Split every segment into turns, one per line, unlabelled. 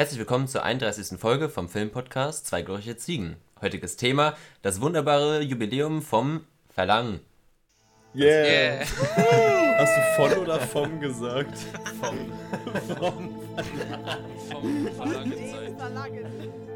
Herzlich willkommen zur 31. Folge vom Filmpodcast Zwei glorreiche Ziegen. Heutiges Thema: das wunderbare Jubiläum vom Verlangen.
Yeah. yeah. Hast du von oder vom gesagt?
Vom. vom. vom Verlangen.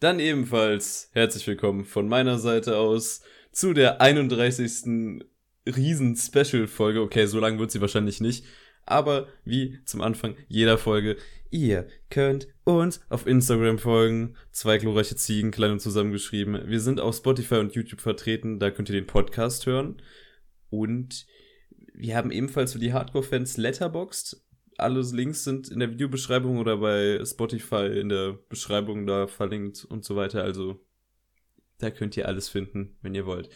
Dann ebenfalls herzlich willkommen von meiner Seite aus zu der 31. Riesen-Special-Folge. Okay, so lang wird sie wahrscheinlich nicht. Aber wie zum Anfang jeder Folge, ihr könnt uns auf Instagram folgen. Zwei glorreiche Ziegen, klein und zusammengeschrieben. Wir sind auf Spotify und YouTube vertreten. Da könnt ihr den Podcast hören. Und wir haben ebenfalls für die Hardcore-Fans Letterboxd alle Links sind in der Videobeschreibung oder bei Spotify in der Beschreibung da verlinkt und so weiter. Also da könnt ihr alles finden, wenn ihr wollt.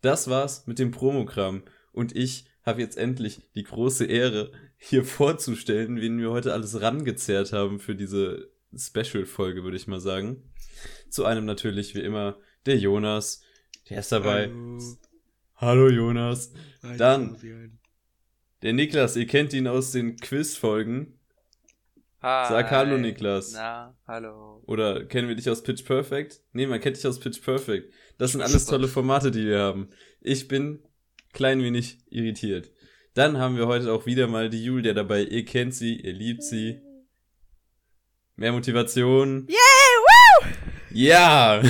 Das war's mit dem Promokram. Und ich habe jetzt endlich die große Ehre, hier vorzustellen, wen wir heute alles rangezerrt haben für diese Special-Folge, würde ich mal sagen. Zu einem natürlich, wie immer, der Jonas. Der ist dabei. Hallo, Hallo Jonas. Hallo, Dann der Niklas, ihr kennt ihn aus den Quiz-Folgen. Sag Hallo, Niklas.
Na, hallo.
Oder kennen wir dich aus Pitch Perfect? Nee, man kennt dich aus Pitch Perfect. Das sind alles tolle Formate, die wir haben. Ich bin klein wenig irritiert. Dann haben wir heute auch wieder mal die Julia dabei. Ihr kennt sie, ihr liebt sie. Mehr Motivation.
Yeah, woo!
Ja!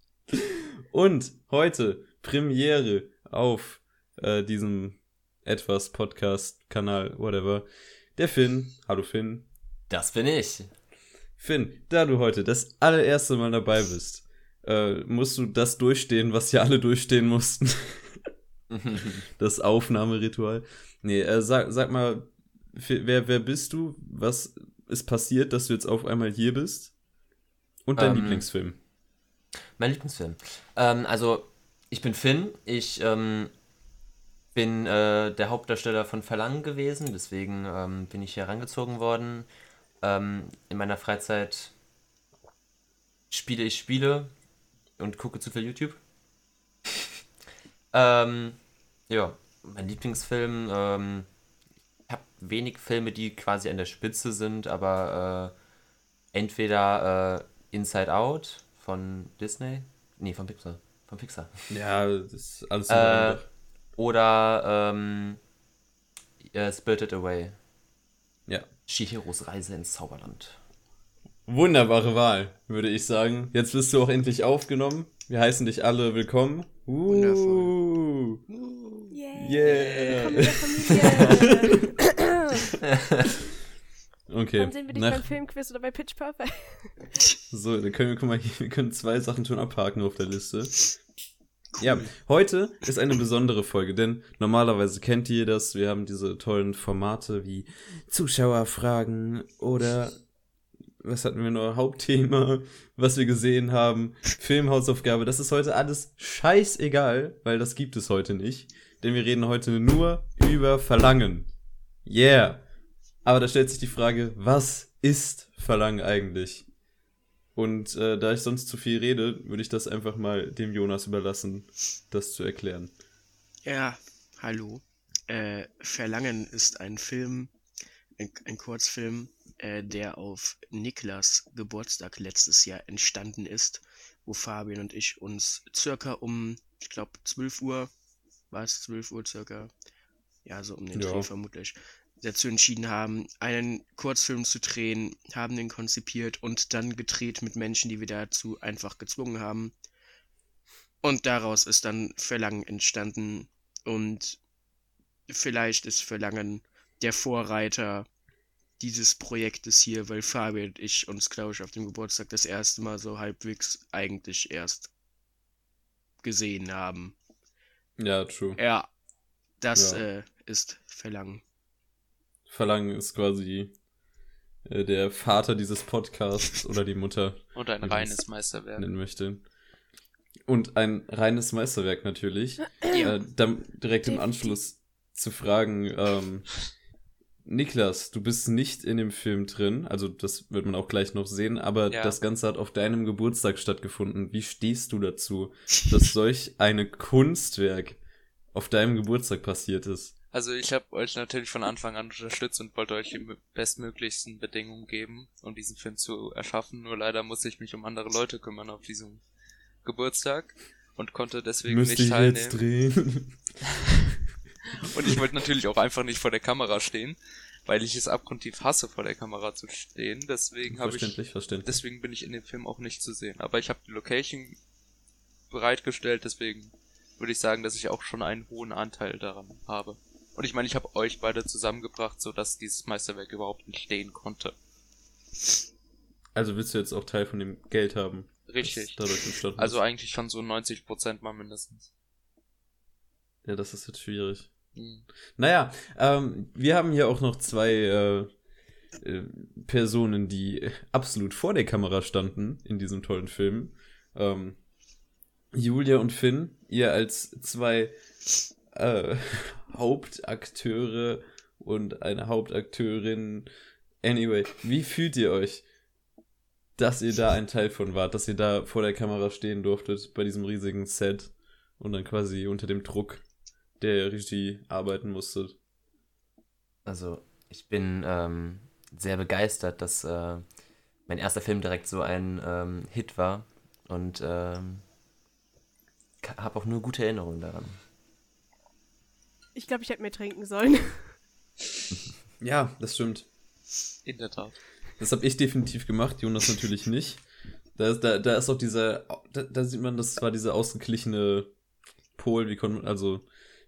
Und heute Premiere auf äh, diesem etwas Podcast-Kanal, whatever. Der Finn. Hallo Finn.
Das bin ich.
Finn, da du heute das allererste Mal dabei bist, äh, musst du das durchstehen, was ja alle durchstehen mussten. das Aufnahmeritual. Nee, äh, sag, sag mal, wer, wer bist du? Was ist passiert, dass du jetzt auf einmal hier bist? Und dein ähm, Lieblingsfilm?
Mein Lieblingsfilm. Ähm, also, ich bin Finn. Ich ähm, bin äh, der Hauptdarsteller von Verlangen gewesen, deswegen ähm, bin ich hier herangezogen worden. Ähm, in meiner Freizeit spiele ich Spiele und gucke zu viel YouTube. ähm, ja, mein Lieblingsfilm. Ähm, ich habe wenig Filme, die quasi an der Spitze sind, aber äh, entweder äh, Inside Out von Disney. Nee, von Pixar. Von Pixar.
Ja, das ist alles
äh, oder ähm, äh, Spirited Away.
Ja.
Shihiros Reise ins Zauberland.
Wunderbare Wahl, würde ich sagen. Jetzt bist du auch endlich aufgenommen. Wir heißen dich alle willkommen.
Uh, Wundervoll. Uh, yeah. yeah.
okay.
Dann sehen wir dich Nach beim Filmquiz oder bei Pitch Perfect.
so, dann können wir, guck mal, wir können zwei Sachen schon abhaken auf der Liste. Cool. Ja, heute ist eine besondere Folge, denn normalerweise kennt ihr das. Wir haben diese tollen Formate wie Zuschauerfragen oder was hatten wir noch? Hauptthema, was wir gesehen haben, Filmhausaufgabe. Das ist heute alles scheißegal, weil das gibt es heute nicht. Denn wir reden heute nur über Verlangen. Yeah. Aber da stellt sich die Frage, was ist Verlangen eigentlich? Und äh, da ich sonst zu viel rede, würde ich das einfach mal dem Jonas überlassen, das zu erklären.
Ja, hallo. Äh, Verlangen ist ein Film, ein, ein Kurzfilm, äh, der auf Niklas Geburtstag letztes Jahr entstanden ist, wo Fabian und ich uns circa um, ich glaube, 12 Uhr, war es 12 Uhr circa, ja, so um den ja. Dreh vermutlich, dazu entschieden haben, einen Kurzfilm zu drehen, haben den konzipiert und dann gedreht mit Menschen, die wir dazu einfach gezwungen haben. Und daraus ist dann Verlangen entstanden und vielleicht ist Verlangen der Vorreiter dieses Projektes hier, weil Fabian und ich uns, glaube ich, auf dem Geburtstag das erste Mal so halbwegs eigentlich erst gesehen haben.
Ja, true.
Ja, Das
Ja.
äh, ist Verlangen.
Verlangen ist quasi äh, der Vater dieses Podcasts oder die Mutter
Und ein reines Meisterwerk.
nennen möchte. Und ein reines Meisterwerk natürlich. äh, dann direkt im. Anschluss zu fragen, ähm, Niklas, du bist nicht in dem Film drin, also das wird man auch gleich noch sehen, aber
Ja.
das Ganze hat auf deinem Geburtstag stattgefunden. Wie stehst du dazu, dass solch eine Kunstwerk auf deinem Geburtstag passiert ist?
Also ich habe euch natürlich von Anfang an unterstützt und wollte euch die mö- bestmöglichsten Bedingungen geben, um diesen Film zu erschaffen. Nur leider musste ich mich um andere Leute kümmern auf diesem Geburtstag und konnte deswegen
Müsste
nicht
ich
teilnehmen.
jetzt drehen?
Und ich wollte natürlich auch einfach nicht vor der Kamera stehen, weil ich es abgrundtief hasse, vor der Kamera zu stehen. Deswegen habe ich
verständlich.
deswegen bin ich in dem Film auch nicht zu sehen. Aber ich habe die Location bereitgestellt, deswegen würde ich sagen, dass ich auch schon einen hohen Anteil daran habe. Und ich meine, ich habe euch beide zusammengebracht, so dass dieses Meisterwerk überhaupt entstehen konnte.
Also willst du jetzt auch Teil von dem Geld haben?
Richtig. Also
ist?
eigentlich schon so 90% mal mindestens.
Ja, das ist jetzt schwierig.
Hm.
Naja, ähm, wir haben hier auch noch zwei äh, äh, Personen, die absolut vor der Kamera standen in diesem tollen Film. Ähm, Julia und Finn, ihr als zwei äh, Hauptakteure und eine Hauptakteurin. Anyway, wie fühlt ihr euch, dass ihr da ein Teil von wart, dass ihr da vor der Kamera stehen durftet bei diesem riesigen Set und dann quasi unter dem Druck der Regie arbeiten musstet?
Also, ich bin ähm, sehr begeistert, dass äh, mein erster Film direkt so ein ähm, Hit war und ähm, habe auch nur gute Erinnerungen daran.
Ich glaube, ich hätte mehr trinken sollen.
Ja, das stimmt.
In der Tat.
Das habe ich definitiv gemacht, Jonas natürlich nicht. Da ist, da, da ist auch dieser, da, da sieht man, das war dieser ausgeglichene Pol, wie konnte man, also,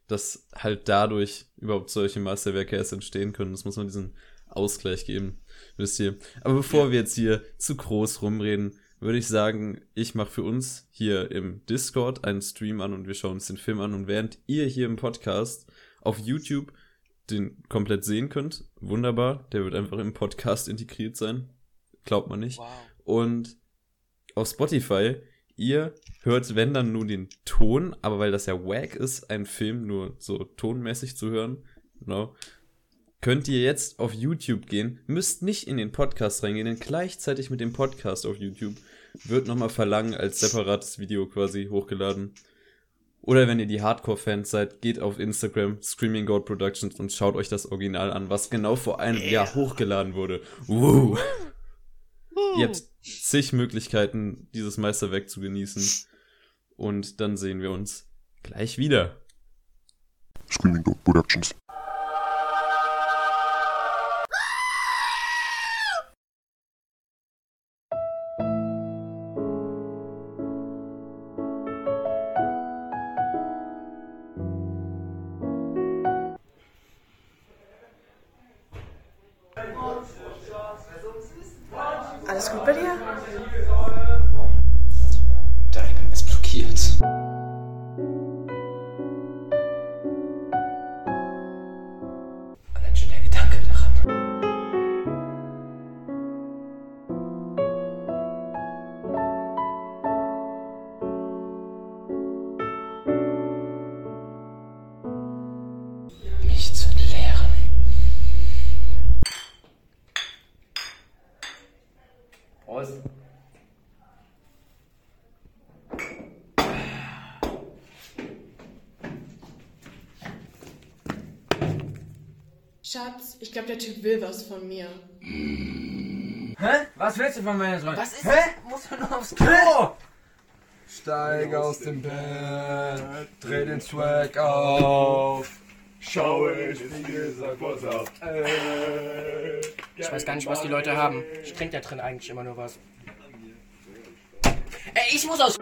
dass halt dadurch überhaupt solche Meisterwerke erst entstehen können. Das muss man diesen Ausgleich geben, wisst ihr. Aber bevor wir jetzt hier zu groß rumreden, würde ich sagen, ich mache für uns hier im Discord einen Stream an und wir schauen uns den Film an. Und während ihr hier im Podcast auf YouTube den komplett sehen könnt, wunderbar, der wird einfach im Podcast integriert sein. Glaubt man nicht.
Wow.
Und auf Spotify, ihr hört, wenn dann nur den Ton, aber weil das ja wack ist, einen Film nur so tonmäßig zu hören, genau, könnt ihr jetzt auf YouTube gehen, müsst nicht in den Podcast reingehen, denn gleichzeitig mit dem Podcast auf YouTube wird nochmal Verlangen als separates Video quasi hochgeladen. Oder wenn ihr die Hardcore-Fans seid, geht auf Instagram, Screaming God Productions und schaut euch das Original an, was genau vor einem Jahr hochgeladen wurde. Woo. Ihr habt zig Möglichkeiten, dieses Meisterwerk zu genießen. Und dann sehen wir uns gleich wieder.
Screaming Dog Productions.
Hä? Was willst du von meiner Freundin? Was ist Hä? Muss man nur aufs
Klo! Steig aus dem Bett, dreh den Swag auf. Schau Spiegel, sag what's up. Ey.
Ich weiß gar nicht, was die Leute haben. Ich trinke da drin eigentlich immer nur was. Ey, ich muss aus.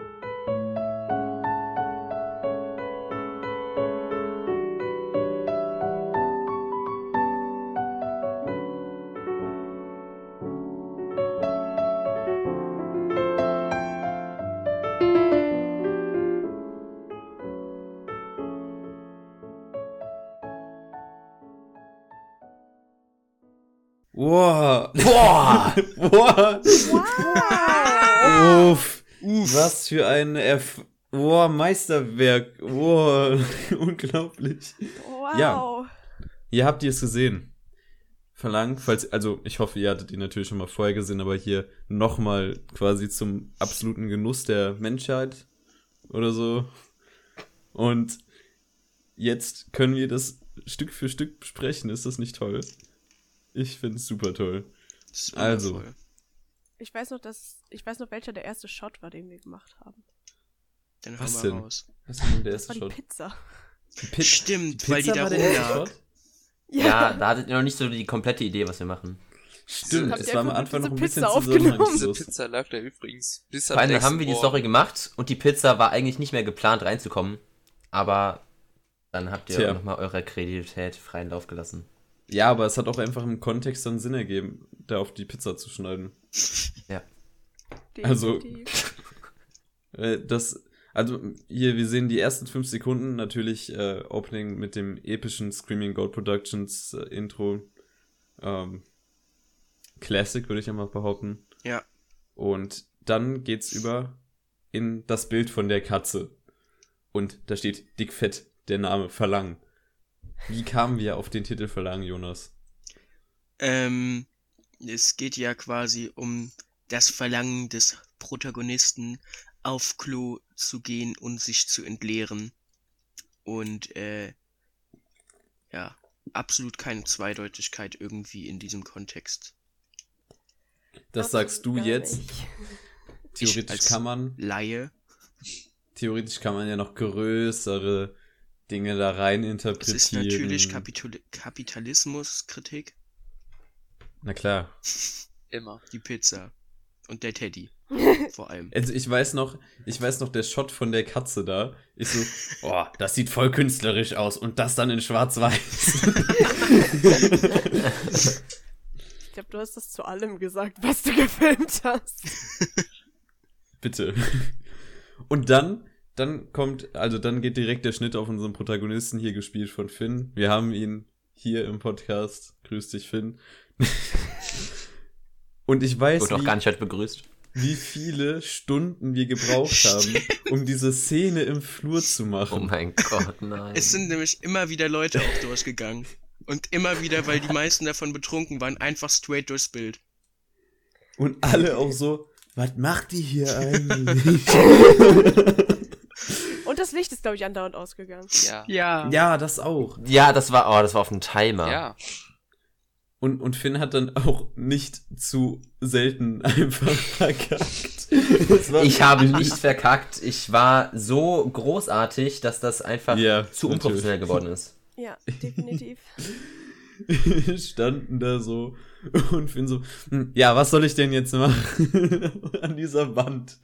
Boah!
Wow!
Uff. Was für ein Erf Boah, Meisterwerk. Boah, unglaublich.
Wow!
Ja. Hier habt ihr es gesehen. Verlangt, falls, also ich hoffe, ihr hattet ihn natürlich schon mal vorher gesehen, aber hier nochmal quasi zum absoluten Genuss der Menschheit oder so. Und jetzt können wir das Stück für Stück besprechen. Ist das nicht toll? Ich finde es super toll.
Das
Also.
Ich weiß noch, dass. Ich weiß noch, welcher der erste Shot war, den wir gemacht haben.
Dann
Was denn?
raus.
Was ist denn der
Das
erste
war die
Shot?
Pizza.
Die Pi-
Stimmt, weil die
Pizza
da
war der erste
rumlag.
Shot?
Ja, da hattet ihr noch nicht so die komplette Idee, was wir machen.
Stimmt, es war am Anfang noch ein bisschen
Pizza aufgenommen?
Diese
zusammenhangslos.
Pizza lag da übrigens bis
Vor allem haben wir die. Story gemacht und die Pizza war eigentlich nicht mehr geplant reinzukommen. Aber dann habt ihr nochmal eurer Kreativität freien Lauf gelassen.
Ja, aber es hat auch einfach im Kontext dann Sinn ergeben, da auf die Pizza zu schneiden. Also-
Definitiv.
Äh, Das, also hier, wir sehen die ersten fünf Sekunden, natürlich äh, Opening mit dem epischen Screaming Gold Productions äh, Intro. Ähm, Classic, würde ich einmal behaupten.
Ja.
Und dann geht's über in das Bild von der Katze. Und da steht dickfett der Name Verlangen. Wie kamen wir auf den Titel Verlangen, Jonas?
Ähm, es geht ja quasi um das Verlangen des Protagonisten, auf Klo zu gehen und sich zu entleeren. Und, äh, ja, absolut keine Zweideutigkeit irgendwie in diesem Kontext.
Das sagst du jetzt. Theoretisch
als-
kann man,
Laie.
theoretisch kann man ja noch größere Dinge da rein
Es
interpretieren.
ist natürlich Kapitul Kapitalismuskritik.
Na klar.
Immer.
Die Pizza. Und der Teddy. Vor allem.
Also ich weiß noch, ich weiß noch, der Shot von der Katze da ist so, oh, das sieht voll künstlerisch aus und das dann in schwarz-weiß.
Ich glaube, du hast das zu allem gesagt, was du gefilmt hast.
Bitte. Und dann, dann kommt, also dann geht direkt der Schnitt auf unseren Protagonisten, hier gespielt von Finn. Wir haben ihn hier im Podcast. Grüß dich, Finn. Und ich weiß,
Wurde auch gar nicht heute begrüßt.
wie viele Stunden wir gebraucht haben, um diese Szene im Flur zu
Oh
machen.
mein Gott, nein.
Es sind nämlich immer wieder Leute auch durchgegangen. Und immer wieder, weil die meisten davon betrunken waren, einfach straight durchs Bild.
Und alle auch so, was macht die hier eigentlich?
Und das Licht ist, glaube ich, andauernd ausgegangen.
Ja.
Ja.
ja, das auch.
ja, das war, oh, das war auf dem Timer.
Ja.
Und, und Finn hat dann auch nicht zu selten einfach verkackt.
Ich habe nicht verkackt. Ich war so großartig, dass das einfach
Ja,
zu
natürlich.
unprofessionell geworden ist.
Ja, definitiv.
standen da so und Finn so, "Hm, ja, was soll ich denn jetzt machen an dieser Wand?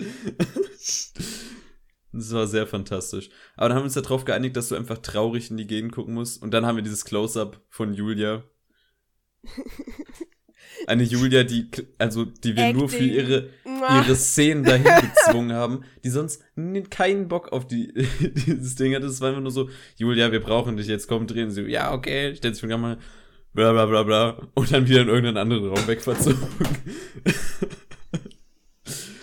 Das war sehr fantastisch. Aber dann haben wir uns darauf geeinigt, dass du einfach traurig in die Gegend gucken musst. Und dann haben wir dieses Close-up von Julia. Eine Julia, die, also, die wir nur für
Acting.
ihre, ihre Szenen dahin gezwungen haben, die sonst keinen Bock auf die, dieses Ding hatte. Es war einfach nur so, Julia, wir brauchen dich jetzt, komm, drehen sie. Ja, okay, stellt sich mal, bla bla bla bla. Und dann wieder in irgendeinen anderen Raum wegverzogen.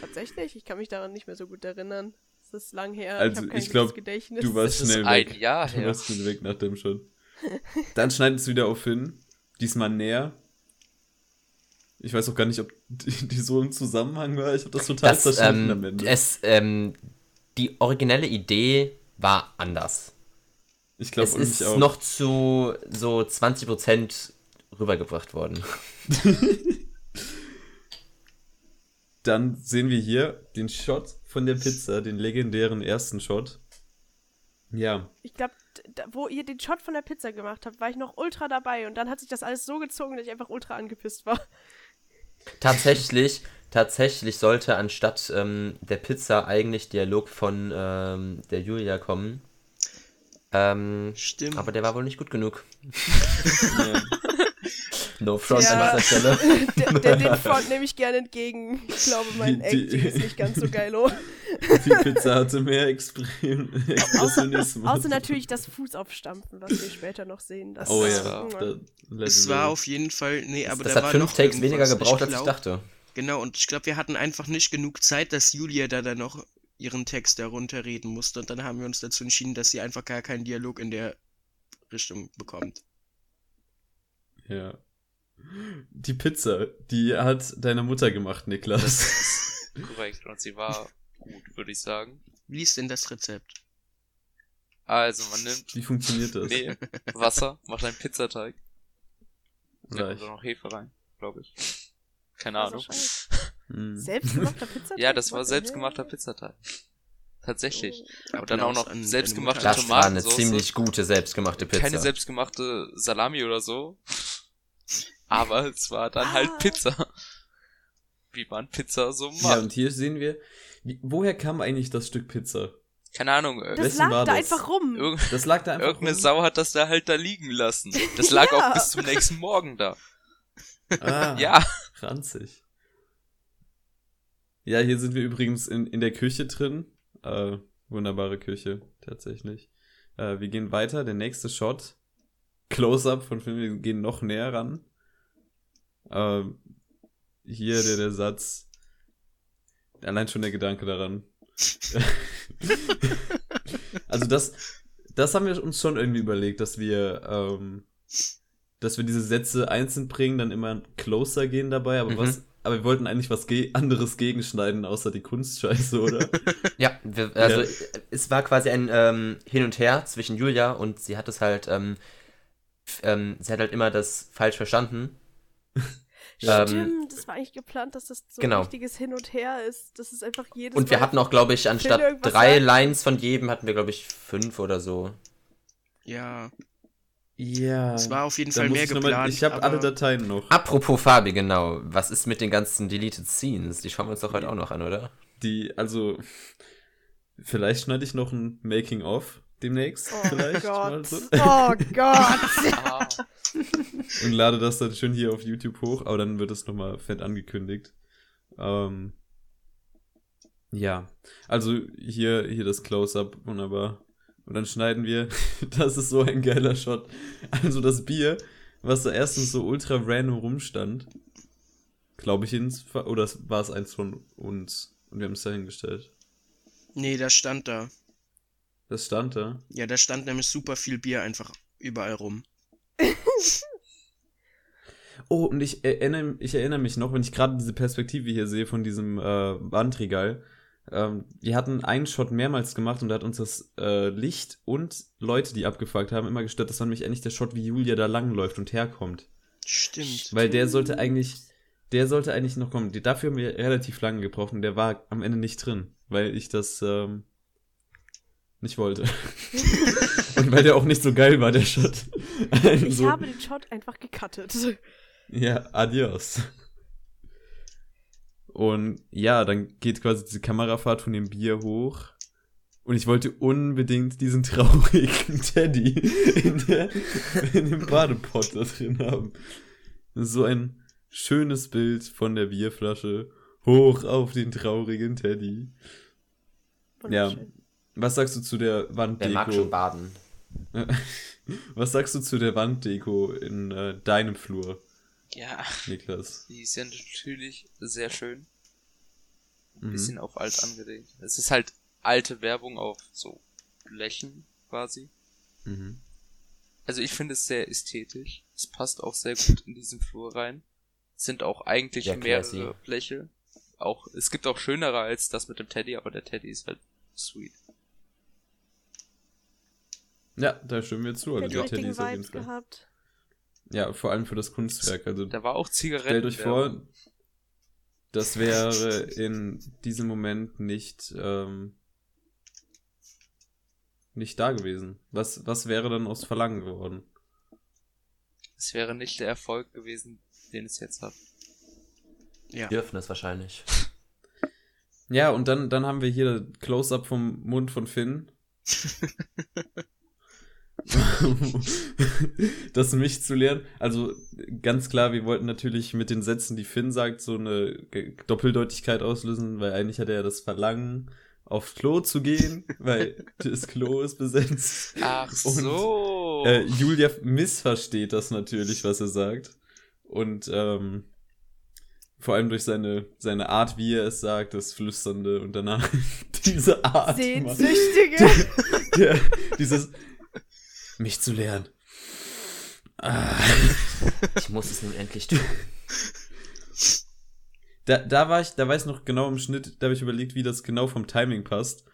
Tatsächlich, ich kann mich daran nicht mehr so gut erinnern. Es ist lang her.
Also,
ich,
ich glaub,
gutes Gedächtnis.
Du warst
Das ist
schnell
ein
weg.
Jahr
Du
her.
warst schnell weg nach dem schon. Dann schneidet es wieder auf hin. Diesmal näher. Ich weiß auch gar nicht, ob die, die so im Zusammenhang war. Ich habe das total
Das,
am
ähm,
Ende.
es, ähm, die originelle Idee war anders.
ich glaube,
Es ist
auch.
noch zu so 20% rübergebracht worden.
Dann sehen wir hier den Shot von der Pizza, den legendären ersten Shot. Ja,
Ich glaube, wo ihr den Shot von der Pizza gemacht habt, war ich noch ultra dabei und dann hat sich das alles so gezogen, dass ich einfach ultra angepisst war.
Tatsächlich, tatsächlich sollte anstatt ähm, der Pizza eigentlich Dialog von ähm, der Julia kommen. Ähm,
Stimmt.
aber der war wohl nicht gut genug.
ja.
No front
Ja.
an dieser Stelle.
Der, der, den Front nehme ich gerne entgegen. Ich glaube, mein Acting ist nicht ganz so geilo.
Die Pizza hatte mehr Exprem Expressionismus.
Außer natürlich das Fußaufstampfen, was wir später noch sehen. Das
Oh
war-
ja,
Es war auf jeden Fall, nee, aber
das
da
hat
war
fünf
noch
Takes weniger gebraucht, als ich
glaub-
dachte.
Genau, und ich glaube, wir hatten einfach nicht genug Zeit, dass Julia da dann noch ihren Text darunter reden musste. Und dann haben wir uns dazu entschieden, dass sie einfach gar keinen Dialog in der Richtung bekommt.
Ja. Die Pizza, die hat deine Mutter gemacht, Niklas.
Korrekt. Und sie war gut, würde ich sagen.
Wie ist denn das Rezept?
Also, man nimmt
Wie funktioniert das?
Mehl, Wasser, macht einen Pizzateig. Da
Reich.
kommt auch noch Hefe rein, glaube ich. Keine
Also
Ahnung.
Scheiß.
Hm.
Selbstgemachter Pizzateig?
Ja, das war selbstgemachter? Pizzateig. Tatsächlich.
Oh.
Und dann auch noch selbstgemachte
deine
Das war eine ziemlich gute selbstgemachte Pizza.
Keine selbstgemachte Salami oder so. Aber es war dann halt
Ah.
Pizza. Wie man Pizza so
Ja,
macht.
und hier sehen wir, wie, woher kam eigentlich das Stück Pizza?
Keine Ahnung. ir-
Das
Wessen
lag
war
da
das?
einfach rum.
Irgend
Das lag da einfach
irgendeine
rum.
Sau hat das da halt da liegen lassen. Das lag
Ja.
auch bis zum nächsten Morgen da.
Ah,
Ja.
ranzig. Ja, hier sind wir übrigens in, in der Küche drin. Äh, wunderbare Küche, tatsächlich. Äh, wir gehen weiter, der nächste Shot. Close-up von Film, wir gehen noch näher ran. Ähm, hier der, der Satz. Allein schon der Gedanke daran. also das, das haben wir uns schon irgendwie überlegt, dass wir, ähm, dass wir diese Sätze einzeln bringen, dann immer closer gehen dabei, aber
Mhm.
was, aber wir wollten eigentlich was ge anderes gegenschneiden, außer die Kunstscheiße, oder?
Ja, wir, also
Ja.
es war quasi ein ähm, Hin und Her zwischen Julia und sie hat es halt, ähm, ähm, sie hat halt immer das falsch verstanden. Ähm,
Stimmt, das war eigentlich geplant, dass das so
genau.
ein richtiges Hin und Her ist. Das ist einfach jedes
Und wir
Mal
hatten auch, glaube ich, anstatt drei
sagt.
Lines von jedem hatten wir, glaube ich, fünf oder so.
Ja,
Ja.
es war auf jeden Fall mehr
ich noch mal-
geplant.
Ich habe alle Dateien noch.
Apropos Fabi, genau. Was ist mit den ganzen Deleted Scenes? Die schauen wir uns doch heute auch noch an, oder?
Die, also, vielleicht schneide ich noch ein Making-of demnächst.
Oh
vielleicht mal
Gott.
so.
Oh Gott.
Ah,
Und lade das dann schön hier auf YouTube hoch, aber dann wird es nochmal fett angekündigt. Ähm, ja, also hier, hier das Close-Up, wunderbar. Und dann schneiden wir, das ist so ein geiler Shot. Also das Bier, was da erstens so ultra random rumstand, glaube ich, ins, oder war es eins von uns? Und wir haben es da hingestellt.
Nee, das stand da.
Das stand da.
Ja, da stand nämlich super viel Bier einfach überall rum.
Oh, und ich erinnere, ich erinnere mich noch, wenn ich gerade diese Perspektive hier sehe von diesem äh, Wandregal. Ähm, wir hatten einen Shot mehrmals gemacht und da hat uns das äh, Licht und Leute, die abgefuckt haben, immer gestört. Das war nämlich endlich der Shot, wie Julia da langläuft und herkommt.
Stimmt.
Weil der sollte eigentlich, der sollte eigentlich noch kommen. Die- Dafür haben wir relativ lange gebraucht und der war am Ende nicht drin, weil ich das ähm, nicht wollte. und weil der auch nicht so geil war, der Shot.
Ich
Also-
habe den Shot einfach gecuttet.
Ja, adios. Und ja, dann geht quasi diese Kamerafahrt von dem Bier hoch. Und ich wollte unbedingt diesen traurigen Teddy in, der, in dem Badepot da drin haben. So ein schönes Bild von der Bierflasche hoch auf den traurigen Teddy. Ja. Was sagst du zu der
Wer mag schon
Wanddeko?
baden?
Was sagst du zu der Wanddeko in äh, deinem Flur,
ja,
Niklas?
die ist ja natürlich sehr schön. Ein
Mhm.
bisschen auf alt angelegt. Es ist halt alte Werbung auf so Blechen quasi.
Mhm.
Also ich finde es sehr ästhetisch. Es passt auch sehr gut in diesen Flur rein. Es sind auch eigentlich
Ja,
mehrere Bleche. Auch, es gibt auch schönere als das mit dem Teddy, aber der Teddy ist halt sweet.
Ja, da stimmen wir zu. Also
Der hat
ist auf jeden Fall.
gehabt.
Ja, vor allem für das Kunstwerk. Also
Da war auch Zigaretten.
stellt euch vor, das wäre in diesem Moment nicht ähm, nicht da gewesen. Was was wäre dann aus Verlangen geworden?
Es wäre nicht der Erfolg gewesen, den es jetzt hat.
Ja.
Bedürfnis wahrscheinlich.
Ja, und dann dann haben wir hier Close-up vom Mund von Finn. das mich zu lernen. Also ganz klar, wir wollten natürlich mit den Sätzen, die Finn sagt, so eine Doppeldeutigkeit auslösen, weil eigentlich hat er ja das Verlangen aufs Klo zu gehen, weil das Klo ist besetzt.
Ach so.
Äh, Julia missversteht das natürlich, was er sagt. Und ähm, vor allem durch seine, seine Art, wie er es sagt, das Flüsternde und danach diese Art.
Sehnsüchtige.
Der, dieses mich zu lernen. Ah.
Ich muss es nun endlich tun.
Da, da war ich, da war ich noch genau im Schnitt, da habe ich überlegt, wie das genau vom Timing passt.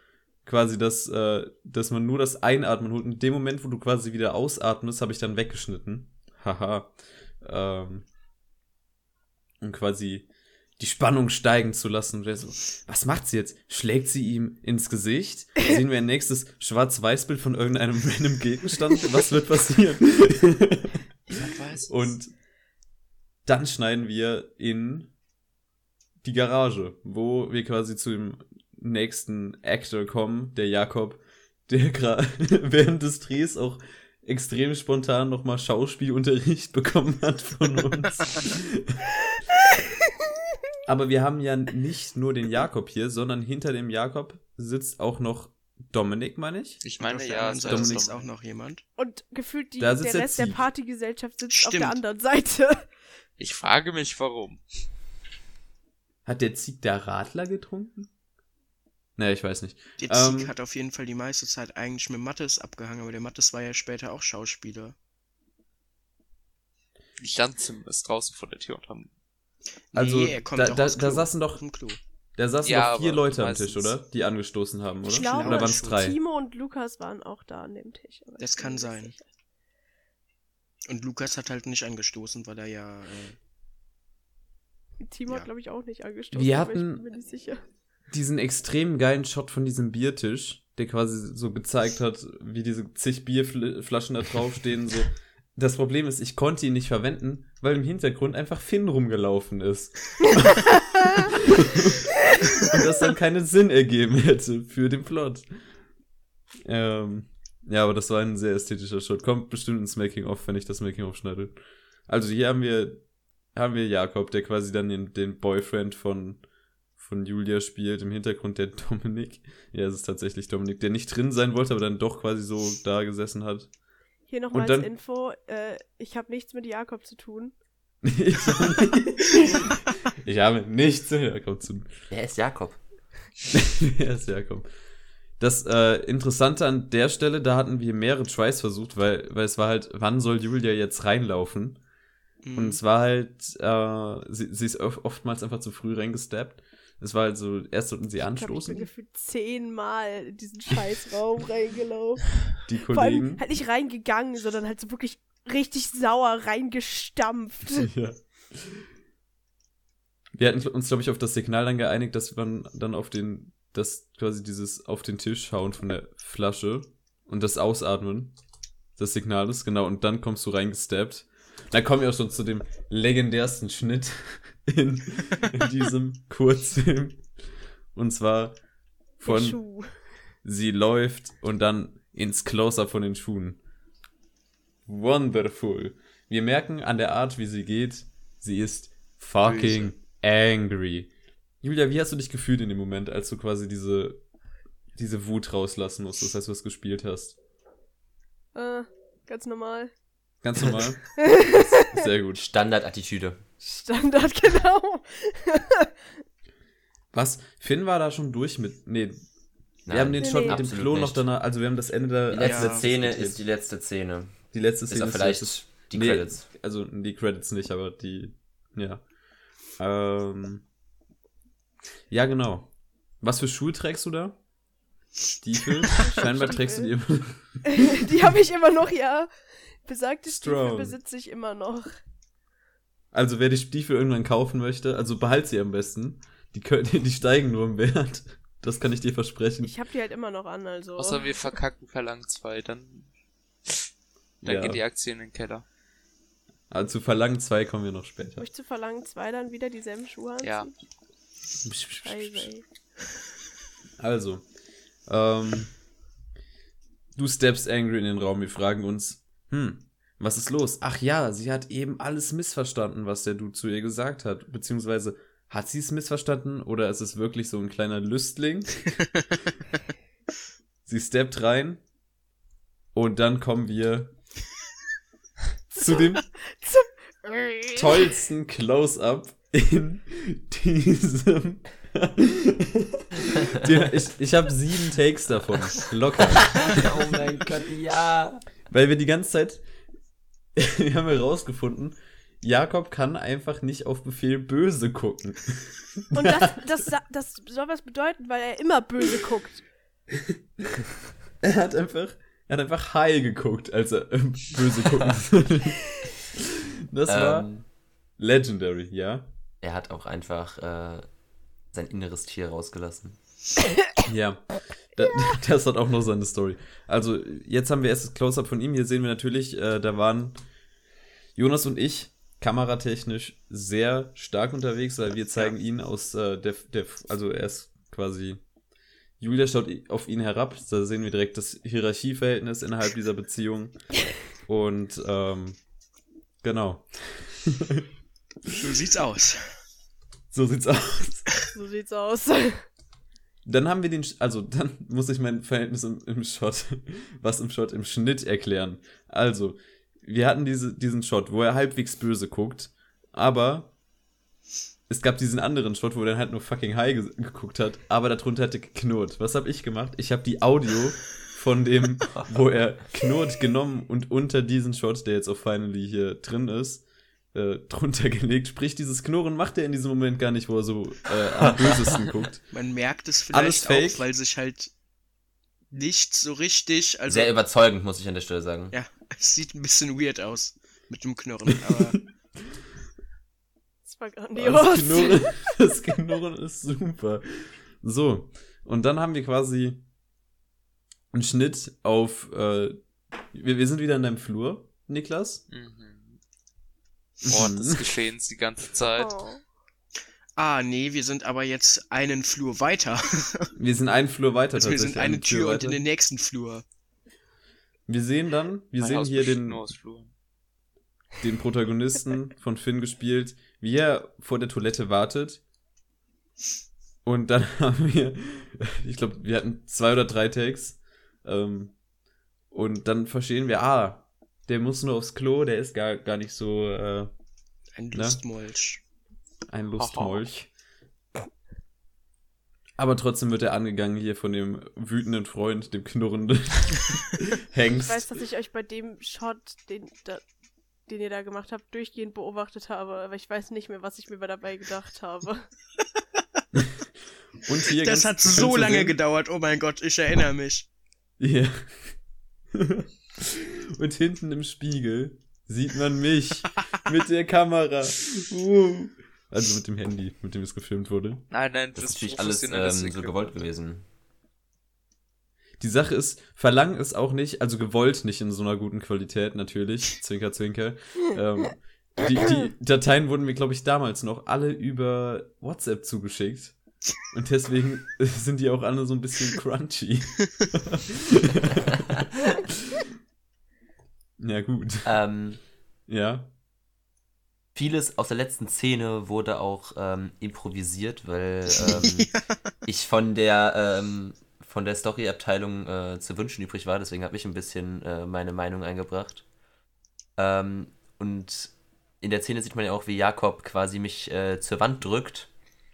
Quasi, dass, äh, dass man nur das Einatmen holt. Und in dem Moment, wo du quasi wieder ausatmest, habe ich dann weggeschnitten. Haha. Ähm, um quasi die Spannung steigen zu lassen. Und so, was macht sie jetzt? Schlägt sie ihm ins Gesicht? Sehen wir ein nächstes Schwarz-Weiß-Bild von irgendeinem random Gegenstand? Was wird passieren? Und dann schneiden wir in die Garage, wo wir quasi zu dem nächsten Actor kommen, der Jakob, der gerade während des Drehs auch extrem spontan nochmal Schauspielunterricht bekommen hat von uns. Aber wir haben ja nicht nur den Jakob hier, sondern hinter dem Jakob sitzt auch noch Dominik, meine ich.
Ich
auf
meine, ja,
Seite
Dominik-
ist auch noch jemand.
Und gefühlt die,
Da
der Rest der. Partygesellschaft sitzt auf
Stimmt.
der anderen Seite.
Ich frage mich, warum.
Hat der Zieg der Radler getrunken? Nee, ich weiß nicht.
Der
Ähm,
Zieg hat auf jeden Fall die meiste Zeit eigentlich mit Mattes abgehangen, aber der Mattes war ja später auch Schauspieler.
Die standen ist draußen vor der Tür und haben.
Also,
nee, er kommt
da- da-
aus
da saßen doch-. Da saßen
Ja,
doch vier Leute am Tisch, oder? Die angestoßen haben, oder?
Ich glaube,
oder waren es drei?
Timo und Lukas waren auch da an dem Tisch. aber
Das kann sein.
sicher.
Und Lukas hat halt nicht angestoßen, weil er ja. Äh,
Timo
Ja.
hat, glaube ich, auch nicht angestoßen.
Wir hatten-
bin mir nicht sicher.
Diesen extrem geilen Shot von diesem Biertisch, der quasi so gezeigt hat, wie diese zig Bierflaschen da draufstehen. so. Das Problem ist, ich konnte ihn nicht verwenden, weil im Hintergrund einfach Finn rumgelaufen ist. Und das dann keinen Sinn ergeben hätte für den Plot. Ähm, ja, aber das war ein sehr ästhetischer Shot. Kommt bestimmt ins Making-of, wenn ich das Making-of schneide. Also hier haben wir, haben wir Jakob, der quasi dann den, den Boyfriend von, von Julia spielt. Im Hintergrund der Dominik. Ja, es ist tatsächlich Dominik, der nicht drin sein wollte, aber dann doch quasi so da gesessen hat.
Hier nochmal als
dann-
Info. Äh, ich habe nichts mit Jakob zu tun.
ich, ich habe nichts zu Jakob zu tun.
Wer ist Jakob?
Wer ist Jakob? Das äh, Interessante an der Stelle, da hatten wir mehrere Tries versucht, weil, weil es war halt, wann soll Julia jetzt reinlaufen?
mh.
Und es war halt, äh, sie, sie ist oft, oftmals einfach zu früh reingesteppt. Es war halt so, erst sollten sie
Ich glaube, ich bin
anstoßen,
gefühlt zehnmal in diesen Scheißraum reingelaufen.
die
Vor allem
Kollegen.
halt nicht reingegangen, sondern halt so wirklich richtig sauer reingestampft.
ja. Wir hatten uns, glaube ich, auf das Signal dann geeinigt, dass man dann auf den, das quasi dieses auf den Tisch hauen von der Flasche und das Ausatmen des Signales, genau, und dann kommst du reingesteppt. Da kommen wir auch schon zu dem legendärsten Schnitt in, in diesem Kurzfilm. Und zwar von
Schuh.
sie läuft und dann ins Close-Up von den Schuhen. Wonderful. Wir merken an der Art, wie sie geht, sie ist fucking angry. Julia, wie hast du dich gefühlt in dem Moment, als du quasi diese, diese Wut rauslassen musstest, als du es gespielt hast?
Äh, ganz normal.
Ganz normal? Sehr gut.
Standardattitüde.
Standard, genau.
Was? Finn war da schon durch mit. Nee, wir
Nein,
haben den
Nee,
Shot
nee.
mit dem Klo noch danach. Also, wir haben das Ende der.
Die letzte
Ja.
Szene ist die letzte Szene.
Die letzte
Ist
Szene
auch
ist
vielleicht
letztes-
die
Nee,
Credits.
Also die Credits nicht, aber die, ja. Ähm, ja, genau. Was für Schuhe trägst du da? Stiefel? Scheinbar trägst du die immer.
Die habe ich immer noch, ja. Besagte
Strong.
Stiefel besitze ich immer noch.
Also wer die Stiefel irgendwann kaufen möchte, also behalt sie am besten. Die, können, die steigen nur im Wert. Das kann ich dir versprechen.
Ich habe die halt immer noch an, also.
Außer wir verkacken Verlangen 2, dann, dann
Ja.
gehen die Aktien in den Keller.
Aber zu Verlangen 2 kommen wir noch später.
Möchtest du verlangen, zwei dann wieder dieselben Schuhe anziehen?
Ja.
Scheiße.
Also, ähm, du steppst angry in den Raum. Wir fragen uns, hm, was ist los? Ach ja, sie hat eben alles missverstanden, was der Dude zu ihr gesagt hat. Beziehungsweise hat sie es missverstanden oder ist es wirklich so ein kleiner Lüstling? sie steppt rein und dann kommen wir zu dem tollsten Close-up in diesem. Ich ich habe sieben Takes davon. Locker.
oh mein Gott, ja.
Weil wir die ganze Zeit. wir haben herausgefunden, Jakob kann einfach nicht auf Befehl böse gucken.
Und das, das, das soll was bedeuten, weil er immer böse guckt.
Er hat einfach, er hat einfach high geguckt, als er ähm, böse gucken sollte. Das war
Ähm,
legendary, ja.
er hat auch einfach äh, sein inneres Tier rausgelassen.
Ja. Da, Das hat auch noch seine Story. Also, jetzt haben wir erst das Close-Up von ihm. Hier sehen wir natürlich, äh, da waren Jonas und ich kameratechnisch sehr stark unterwegs, weil wir zeigen ihn aus äh, der, der, also er ist quasi, Julia schaut auf ihn herab, da sehen wir direkt das Hierarchieverhältnis innerhalb dieser Beziehung. Und, ähm, genau.
So sieht's aus.
So sieht's aus.
So sieht's aus.
Dann haben wir den, also dann muss ich mein Verhältnis im, im Shot, was im Shot im Schnitt erklären. Also, wir hatten diese, diesen Shot, wo er halbwegs böse guckt, aber es gab diesen anderen Shot, wo er dann halt nur fucking high ge geguckt hat, aber darunter hatte geknurrt. Was habe ich gemacht? Ich habe die Audio von dem, wo er knurrt, genommen und unter diesen Shot, der jetzt auf Finally hier drin ist, äh, drunter gelegt. Sprich, dieses Knurren macht er in diesem Moment gar nicht, wo er so äh, am bösesten guckt.
Man merkt es vielleicht auch, weil sich halt nicht so richtig, also
Sehr überzeugend, muss ich an der Stelle sagen.
ja, es sieht ein bisschen weird aus mit dem Knurren, aber
Das war
Das
grandios.
Knurren, das Knurren ist super. So, und dann haben wir quasi einen Schnitt auf. Äh, wir, wir sind wieder in deinem Flur, Niklas.
Mhm. Ort des
Mhm.
Geschehens die ganze Zeit.
Oh.
ah nee, wir sind aber jetzt einen Flur weiter.
Wir sind einen Flur weiter
Also wir sind eine Tür und
weiter.
in den nächsten Flur.
Wir sehen dann, wir
Mein
sehen
Haus
hier den, den Protagonisten von Finn gespielt, wie er vor der Toilette wartet. Und dann haben wir, ich glaube, wir hatten zwei oder drei Takes. Ähm, und dann verstehen wir, ah, der muss nur aufs Klo, der ist gar, gar nicht so äh,
Ein
Na?
Lustmolch.
ein Lustmolch. Aber trotzdem wird er angegangen hier von dem wütenden Freund, dem knurrenden Hengst.
Ich weiß, dass ich euch bei dem Shot, den, da, den ihr da gemacht habt, durchgehend beobachtet habe, aber ich weiß nicht mehr, was ich mir dabei gedacht habe.
Und hier
Das
ganz
hat so lange
sehen-
gedauert, oh mein Gott, ich erinnere mich.
Ja. Und hinten im Spiegel sieht man mich mit der Kamera. Uh. Also mit dem Handy, mit dem es gefilmt wurde.
Nein, nein,
Das
das
ist natürlich alles ähm, so gewollt gewesen.
Die Sache ist, Verlangen ist auch nicht, also gewollt nicht in so einer guten Qualität, natürlich. Zwinker, zwinker. ähm, die, die Dateien wurden mir, glaube ich, damals noch alle über WhatsApp zugeschickt. Und deswegen sind die auch alle so ein bisschen crunchy. ja, gut.
Ähm,
Ja.
vieles aus der letzten Szene wurde auch ähm, improvisiert, weil ähm, ich von der ähm, von der Story-Abteilung äh, zu wünschen übrig war, deswegen habe ich ein bisschen äh, meine Meinung eingebracht. Ähm, und in der Szene sieht man ja auch, wie Jakob quasi mich äh, zur Wand drückt.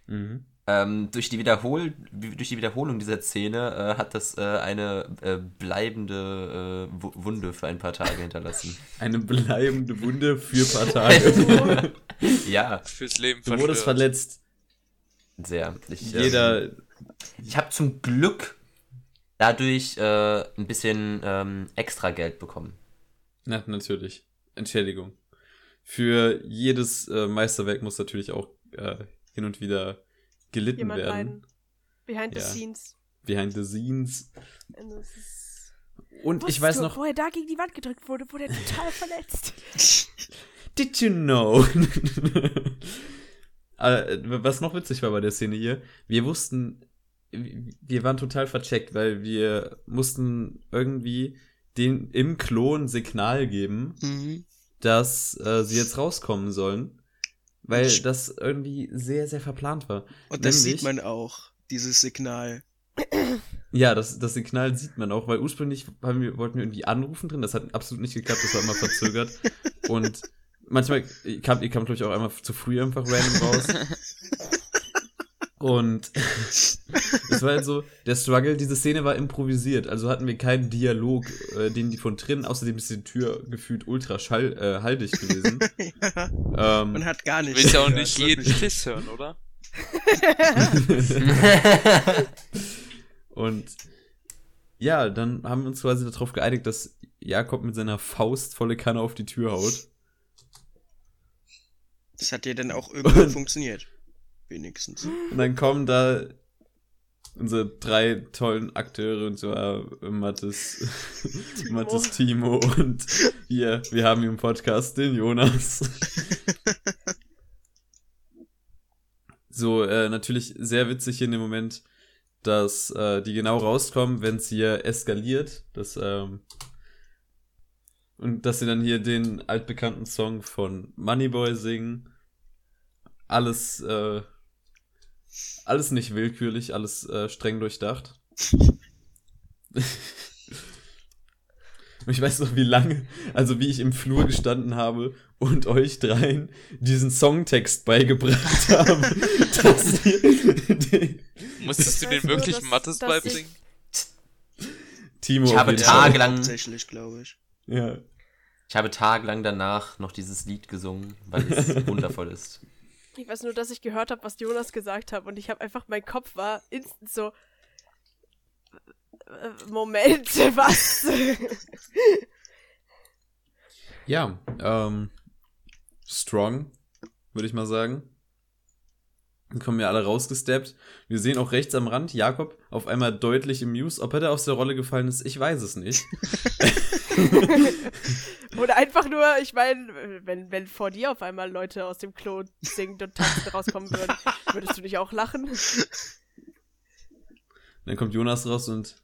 Mhm.
Ähm, durch, die Wiederhol durch die Wiederholung dieser Szene äh, hat das äh, eine äh, bleibende äh, Wu- Wunde für ein paar Tage hinterlassen.
Eine bleibende Wunde für ein paar Tage.
ja,
Fürs Leben
du wurdest verletzt.
sehr. Ich, ähm,
Jeder.
Ich habe zum Glück dadurch äh, ein bisschen ähm, extra Geld bekommen.
Na, natürlich. Entschädigung. Für jedes äh, Meisterwerk muss natürlich auch äh, hin und wieder gelitten
Jemand
werden.
leiden. Behind
Ja.
the scenes.
Behind the scenes.
Und ist-
Und ich
Wusstest
weiß
du,
noch.
Wo er da gegen die Wand gedrückt wurde, wurde er total verletzt.
Did you know? Äh, Was noch witzig war bei der Szene hier, wir wussten, wir waren total vercheckt, weil wir mussten irgendwie den im Klo ein Signal geben,
Mhm.
dass äh, sie jetzt rauskommen sollen. Weil das irgendwie sehr, sehr verplant war.
Und das
Nämlich-
sieht man auch, dieses Signal.
Ja, das, das Signal sieht man auch, weil ursprünglich wir, wollten wir irgendwie anrufen drin, das hat absolut nicht geklappt, das war immer verzögert. Und manchmal ihr kam, ihr kam glaube ich, auch einmal zu früh einfach random raus. Und es war halt so, der Struggle, diese Szene war improvisiert, also hatten wir keinen Dialog, äh, den die von drinnen, außerdem ist die Tür gefühlt ultra schall, äh, halldicht gewesen.
ja,
ähm,
man hat gar
Du
nichts.
willst ja auch nicht jeden. Kiss hören, oder?
Und ja, dann haben wir uns quasi darauf geeinigt, dass Jakob mit seiner Faust volle Kanne auf die Tür haut.
Das hat ja dann auch irgendwie funktioniert. Wenigstens.
Und dann kommen da unsere drei tollen Akteure und zwar Mattes, Mattes Timo und hier, wir haben hier im Podcast den Jonas. So, äh, natürlich sehr witzig hier in dem Moment, dass äh, die genau rauskommen, wenn es hier eskaliert. Das, ähm, und dass sie dann hier den altbekannten Song von Moneyboy singen. Alles, äh, alles nicht willkürlich, alles äh, streng durchdacht. Und ich weiß noch, wie lange, also wie ich im Flur gestanden habe und euch dreien diesen Songtext beigebracht habe.
Musstest du
Ich
den
nur,
wirklich
dass-
Mattes
dass ich-
beibringen?
Timo
Ich habe tagelang-
Hauptsächlich, glaube ich.
Ja.
Ich habe tagelang danach noch dieses Lied gesungen, weil es wundervoll ist.
Ich weiß nur, dass ich gehört habe, was Jonas gesagt hat und ich habe einfach, mein Kopf war instant so. äh, Moment, was?
Ja, ähm, strong, würde ich mal sagen. Dann kommen wir alle rausgesteppt. Wir sehen auch rechts am Rand Jakob auf einmal deutlich im Muse. Ob er da aus der Rolle gefallen ist, ich weiß es nicht.
Oder einfach nur, ich meine, wenn, wenn vor dir auf einmal Leute aus dem Klo singend und tanzend rauskommen würden, würdest du nicht auch lachen?
Dann kommt Jonas raus und.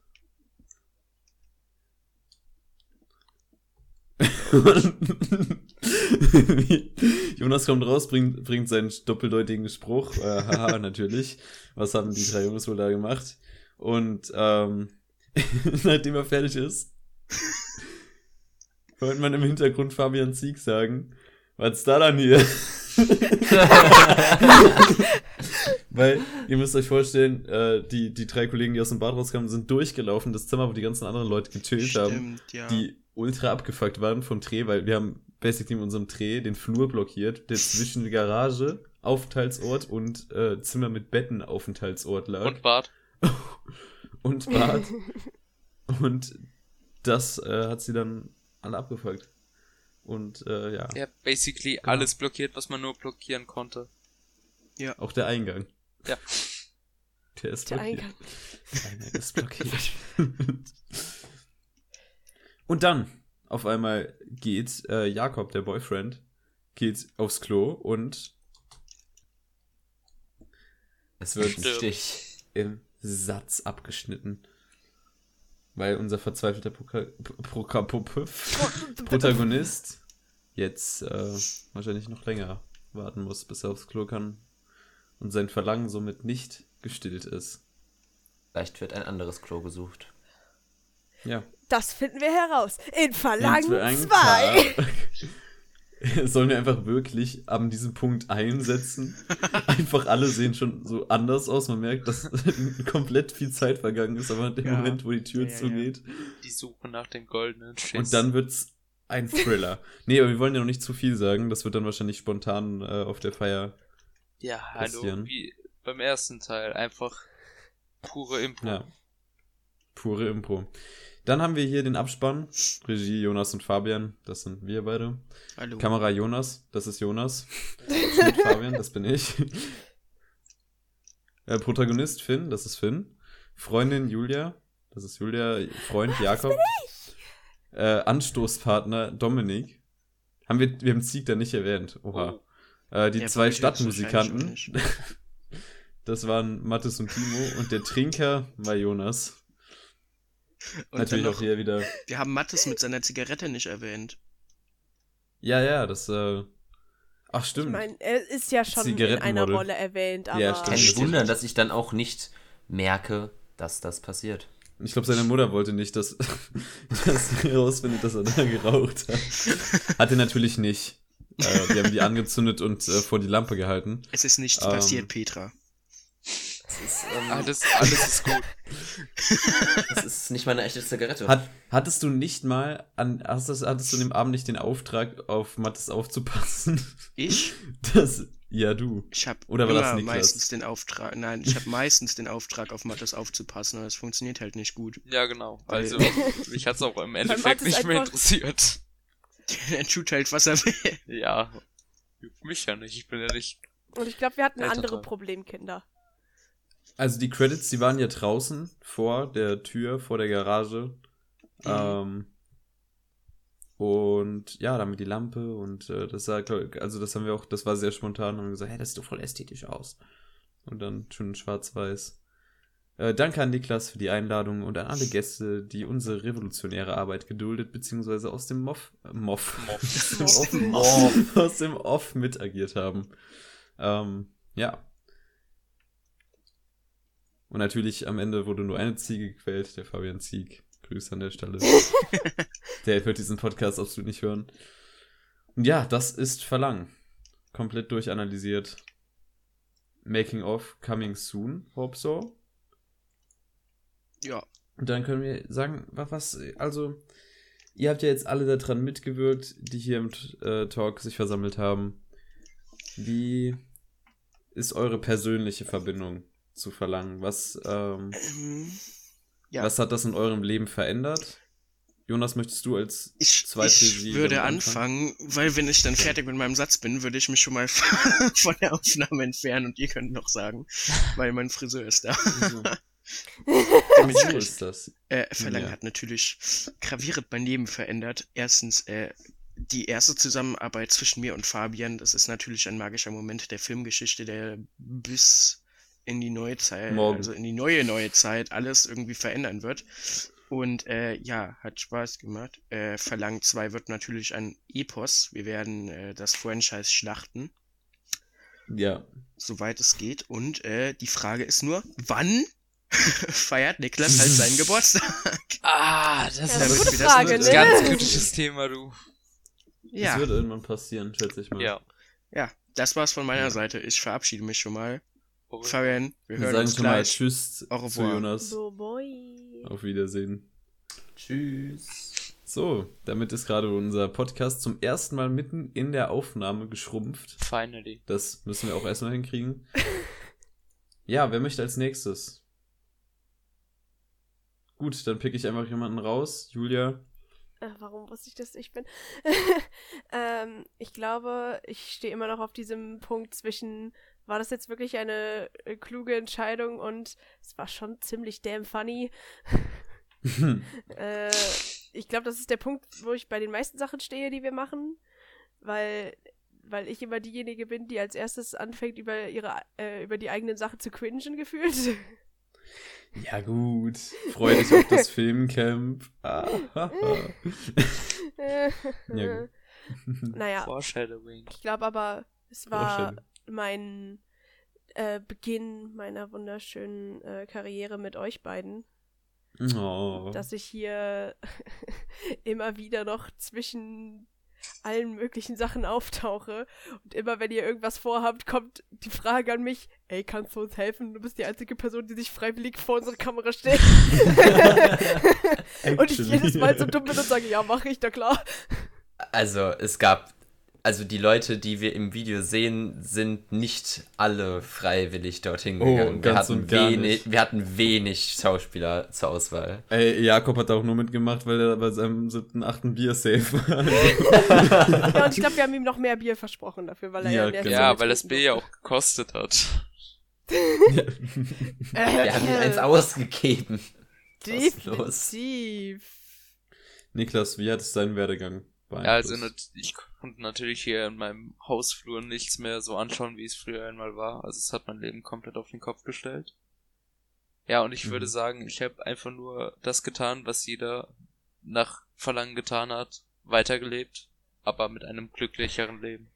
Jonas kommt raus, bringt, bringt seinen doppeldeutigen Spruch. Äh, haha, natürlich. Was haben die drei Jungs wohl da gemacht? Und ähm, nachdem er fertig ist, hört man im Hintergrund Fabian Zieg sagen, was ist da dann hier? Weil, ihr müsst euch vorstellen, äh, die, die drei Kollegen, die aus dem Bad rauskamen, sind durchgelaufen, das Zimmer, wo die ganzen anderen Leute gechillt haben,
Stimmt, ja.
die ultra abgefuckt waren vom Dreh, weil wir haben basically in unserem Dreh den Flur blockiert, der zwischen Garage, Aufenthaltsort und äh, Zimmer mit Betten Aufenthaltsort lag.
Und Bart.
und Bad. und das äh, hat sie dann alle abgefuckt. Und äh, ja,
Ja, basically
Genau.
alles blockiert, was man nur blockieren konnte.
auch der Eingang.
Ja.
Der ist
Der
blockiert.
Eingang.
Der Eingang ist blockiert. Und dann, auf einmal geht äh, Jakob, der Boyfriend, geht aufs Klo und
Es wird. Stich.
im Satz abgeschnitten. Weil unser verzweifelter Proka Proka Puppe- Protagonist jetzt äh, wahrscheinlich noch länger warten muss, bis er aufs Klo kann und sein Verlangen somit nicht gestillt ist.
Vielleicht wird ein anderes Klo gesucht.
Ja.
Das finden wir heraus. In Verlangen
Verlangen
2.
Sollen wir einfach wirklich an diesem Punkt einsetzen? Einfach alle sehen schon so anders aus. Man merkt, dass komplett viel Zeit vergangen ist, aber in dem
Ja.
Moment, wo die Tür
Ja, ja, ja.
zugeht.
Die Suche nach dem goldenen Schiss.
Und dann wird's ein Thriller. nee, aber wir wollen ja noch nicht zu viel sagen. Das wird dann wahrscheinlich spontan äh, auf der Feier.
Ja, hallo,
passieren.
wie beim ersten Teil. Einfach pure Impro.
Ja. Pure Impro. Dann haben wir hier den Abspann. Regie Jonas und Fabian. Das sind wir beide.
Hallo.
Kamera Jonas. Das ist Jonas. Schnitt Fabian. Das bin ich. Äh, Protagonist Finn. Das ist Finn. Freundin Julia. Das ist Julia. Freund Jakob. Äh, Anstoßpartner Dominik. Haben wir, wir haben Sieg da nicht erwähnt. Oha. Äh, die
Ja,
zwei Stadtmusikanten. Das waren Mathis und Timo. Und der Trinker war Jonas.
Und
Natürlich
dann
auch
noch,
hier wieder.
wir haben Mattes mit seiner Zigarette nicht erwähnt.
Ja, ja, das, äh, Ach,
Ich
stimmt.
meine, er ist ja schon in einer. Rolle erwähnt, aber.
Ja, stimmt.
Kein Wunder, dass ich dann auch nicht merke, dass das passiert.
Ich glaube, seine Mutter wollte nicht, dass, dass sie herausfindet, dass er da geraucht hat. Hat er natürlich nicht. Äh, die haben die angezündet und äh, vor die Lampe gehalten.
Es ist nichts
Ähm.
passiert, Petra.
Das ist, ähm,
Alles, alles ist gut.
das ist nicht mal eine echte Zigarette.
Hat, hattest du nicht mal an, hast hattest du an dem Abend nicht den Auftrag, auf Mattes aufzupassen?
Ich?
Das, ja, du.
Ich habe
Oder war das
immer
Niklas?
meistens den Auftrag, nein, ich habe meistens den Auftrag, auf Mattes aufzupassen, aber es funktioniert halt nicht gut.
Ja, genau. Also, mich hat's auch im Endeffekt nicht mehr interessiert.
er tut halt, was er will.
Ja. Mich ja nicht. Ich bin ja nicht.
Und ich glaube, wir hatten
Elternteil.
andere Problemkinder.
Also die Credits, die waren ja draußen vor der Tür, vor der Garage. Ähm, und ja, damit die Lampe und äh, das sah, also das haben wir auch, das war sehr spontan und haben gesagt, hey, das sieht doch voll ästhetisch aus. Und dann schön schwarz-weiß. Äh, danke an Niklas für die Einladung und an alle Gäste, die unsere revolutionäre Arbeit geduldet, beziehungsweise aus dem Moff, äh, Moff, aus, dem Off, aus dem Off mitagiert haben. Ähm, ja. Und natürlich am Ende wurde nur eine Ziege gequält, der Fabian Zieg. Grüße an der Stelle. der wird diesen Podcast absolut nicht hören. Und ja, das ist Verlangen. Komplett durchanalysiert. Making of coming soon, hope so.
Ja,
Und dann können wir sagen, wa- was, also, ihr habt ja jetzt alle daran mitgewirkt, die hier im äh, Talk sich versammelt haben. Wie ist eure persönliche Verbindung zu Verlangen? Was, ähm,
ähm, ja.
was hat das in eurem Leben verändert? Jonas, möchtest du als
Ich,
zweite
ich würde
damit
anfangen, weil wenn ich dann fertig mit meinem Satz bin, würde ich mich schon mal von der Aufnahme entfernen und ihr könnt noch sagen, weil mein Friseur ist da. Damit
So
ich-
ist das.
Äh, Verlangen
Ja.
hat natürlich gravierend mein Leben verändert. Erstens, äh, die erste Zusammenarbeit zwischen mir und Fabian, das ist natürlich ein magischer Moment der Filmgeschichte, der bis in die neue Zeit,
Morgen.
also in die neue neue Zeit alles irgendwie verändern wird. Und äh, ja, hat Spaß gemacht. Äh, Verlangen 2 wird natürlich ein Epos. Wir werden äh, das Franchise schlachten,
Ja.
soweit es geht. Und äh, die Frage ist nur, wann feiert Niklas halt seinen Geburtstag?
Ah, das
Ja,
Damit
gute
wir das
Frage,
nur-
ne?
Ganz kritisches Thema, du.
Ja.
Das wird irgendwann passieren, schätze ich mal.
Ja.
Ja, das war's von meiner
Ja.
Seite. Ich verabschiede mich schon mal.
Oh,
Fabian, wir
Wir
hören
sagen
uns
schon mal
gleich.
Tschüss
Au
zu. Jonas. Auf Wiedersehen.
Tschüss.
So, damit ist gerade unser Podcast zum ersten Mal mitten in der Aufnahme geschrumpft.
Finally.
Das müssen wir auch erstmal hinkriegen. Ja, wer möchte als nächstes? Gut, dann pick ich einfach jemanden raus. Julia.
Äh, warum wusste ich, dass ich bin? ähm, ich glaube, ich stehe immer noch auf diesem Punkt zwischen, war das jetzt wirklich eine äh, kluge Entscheidung und es war schon ziemlich damn funny. äh, ich glaube, das ist der Punkt, wo ich bei den meisten Sachen stehe, die wir machen, weil, weil ich immer diejenige bin, die als erstes anfängt, über ihre, äh, über die eigenen Sachen zu cringen gefühlt.
Ja, gut. Freu dich auf das Filmcamp. Ah, ha, ha. Ja, gut.
naja,
Foreshadowing.
Ich glaube aber, es war
Vorstellen.
mein äh, Beginn meiner wunderschönen äh, Karriere mit euch beiden,
Oh.
dass ich hier immer wieder noch zwischen allen möglichen Sachen auftauche und immer wenn ihr irgendwas vorhabt, kommt die Frage an mich, ey, kannst du uns helfen? Du bist die einzige Person, die sich freiwillig vor unsere Kamera stellt. und ich jedes Mal so dumm bin und sage, ja, mache ich, na klar.
Also, es gab. Also, die Leute, die wir im Video sehen, sind nicht alle freiwillig dorthin
Oh,
gegangen. wir,
ganz
hatten
und gar
wenig,
nicht.
wir hatten wenig Schauspieler zur Auswahl.
Ey, Jakob hat auch nur mitgemacht, weil er bei seinem siebten, achten Bier safe war.
Ja, und ich glaube, wir haben ihm noch mehr Bier versprochen dafür, weil er
Ja,
ja,
genau.
Ja,
Bier
weil das
trinken
B ja auch gekostet hat.
Wir haben ihm eins ausgegeben.
Definitiv.
Niklas, wie hat es deinen Werdegang
Ja, also ich konnte natürlich hier in meinem Hausflur nichts mehr so anschauen, wie es früher einmal war. Also es hat mein Leben komplett auf den Kopf gestellt. Ja, und ich
Mhm.
würde sagen, ich habe einfach nur das getan, was jeder nach Verlangen getan hat, weitergelebt, aber mit einem glücklicheren Leben.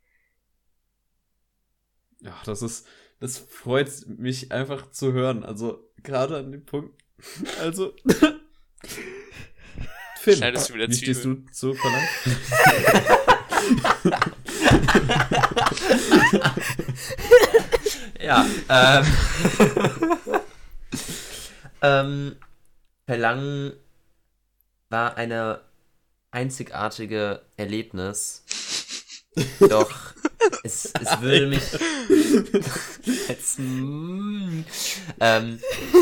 Ja, das ist, das freut mich einfach zu hören. Also, gerade an dem Punkt. Also. Finn,
Schneidest du wieder
wie stehst du
Zwiebeln?
zu verlangt?
Ja, ähm. ähm, Verlangen war eine einzigartige Erlebnis. Doch es, es würde mich. Jetzt, mm, ähm,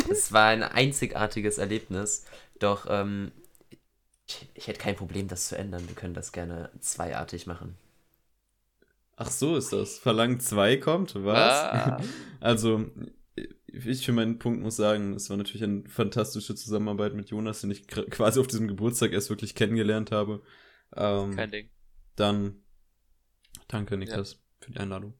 es war ein einzigartiges Erlebnis. Doch ähm, ich, ich hätte kein Problem, das zu ändern. Wir können das gerne zweiartig machen.
Ach so ist das. Verlangt 2 kommt, was?
Ah.
Also, ich für meinen Punkt muss sagen, es war natürlich eine fantastische Zusammenarbeit mit Jonas, den ich quasi auf diesem Geburtstag erst wirklich kennengelernt habe. Ähm,
Kein Ding.
Dann danke, Niklas, für die Einladung.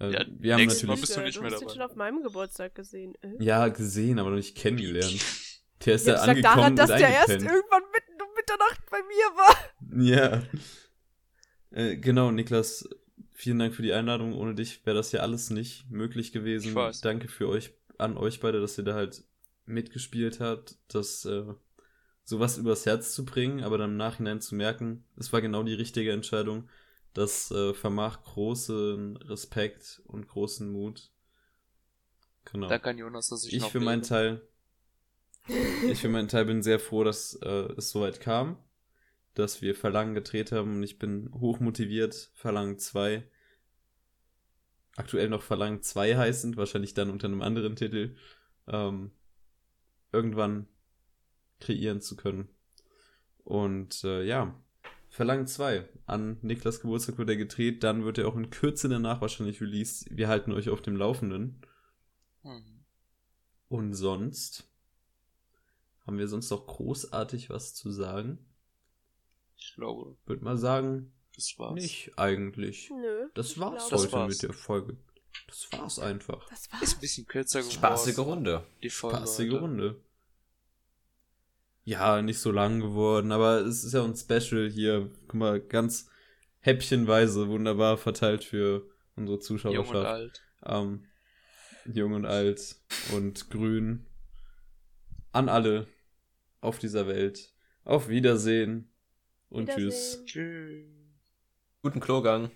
Äh,
Ja,
wir haben
nächstes Mal
natürlich
bist du nicht
du
mehr
hast ihn
dabei.
schon auf meinem Geburtstag gesehen. Äh?
ja gesehen, aber noch nicht kennengelernt. Der ist
Ja,
ja, angekommen
daran, dass der erst irgendwann um Mitternacht bei mir war.
Ja. Äh, genau, Niklas, vielen Dank für die Einladung. Ohne dich wäre das ja alles nicht möglich gewesen.
Ich weiß.
Danke für euch, an euch beide, dass ihr da halt mitgespielt habt, das äh, sowas übers Herz zu bringen, aber dann im Nachhinein zu merken, es war genau die richtige Entscheidung. Das äh, vermag großen Respekt und großen Mut. Genau.
Danke an Jonas, dass ich,
Ich
noch
für meinen. Teil, ich für meinen Teil bin sehr froh, dass äh, es soweit kam, dass wir Verlangen gedreht haben und ich bin hochmotiviert, Verlangen 2. Aktuell noch Verlangen 2 heißend, wahrscheinlich dann unter einem anderen Titel, ähm, irgendwann kreieren zu können. Und äh, ja, Verlangen 2. An Niklas Geburtstag wird er gedreht, dann wird er auch in Kürze danach wahrscheinlich released. Wir halten euch auf dem Laufenden.
Hm.
Und sonst haben wir sonst noch großartig was zu sagen?
Ich glaube,
Würde mal sagen,
das war's.
nicht eigentlich.
Nö.
Das war's heute
war's.
mit der Folge. Das war's einfach.
Das war's.
Ist ein bisschen kürzer geworden.
Spaßige Runde.
Die Folge.
Spaßige
heute.
Runde. Ja, nicht so lang geworden, aber es ist ja ein Special hier. Guck mal, ganz häppchenweise wunderbar verteilt für unsere
Jung
Zuschauerschaft.
und alt.
Ähm, jung und alt und grün. An alle auf dieser Welt. Auf Wiedersehen und tschüss.
Wiedersehen.
Tschüss.
Guten Klogang.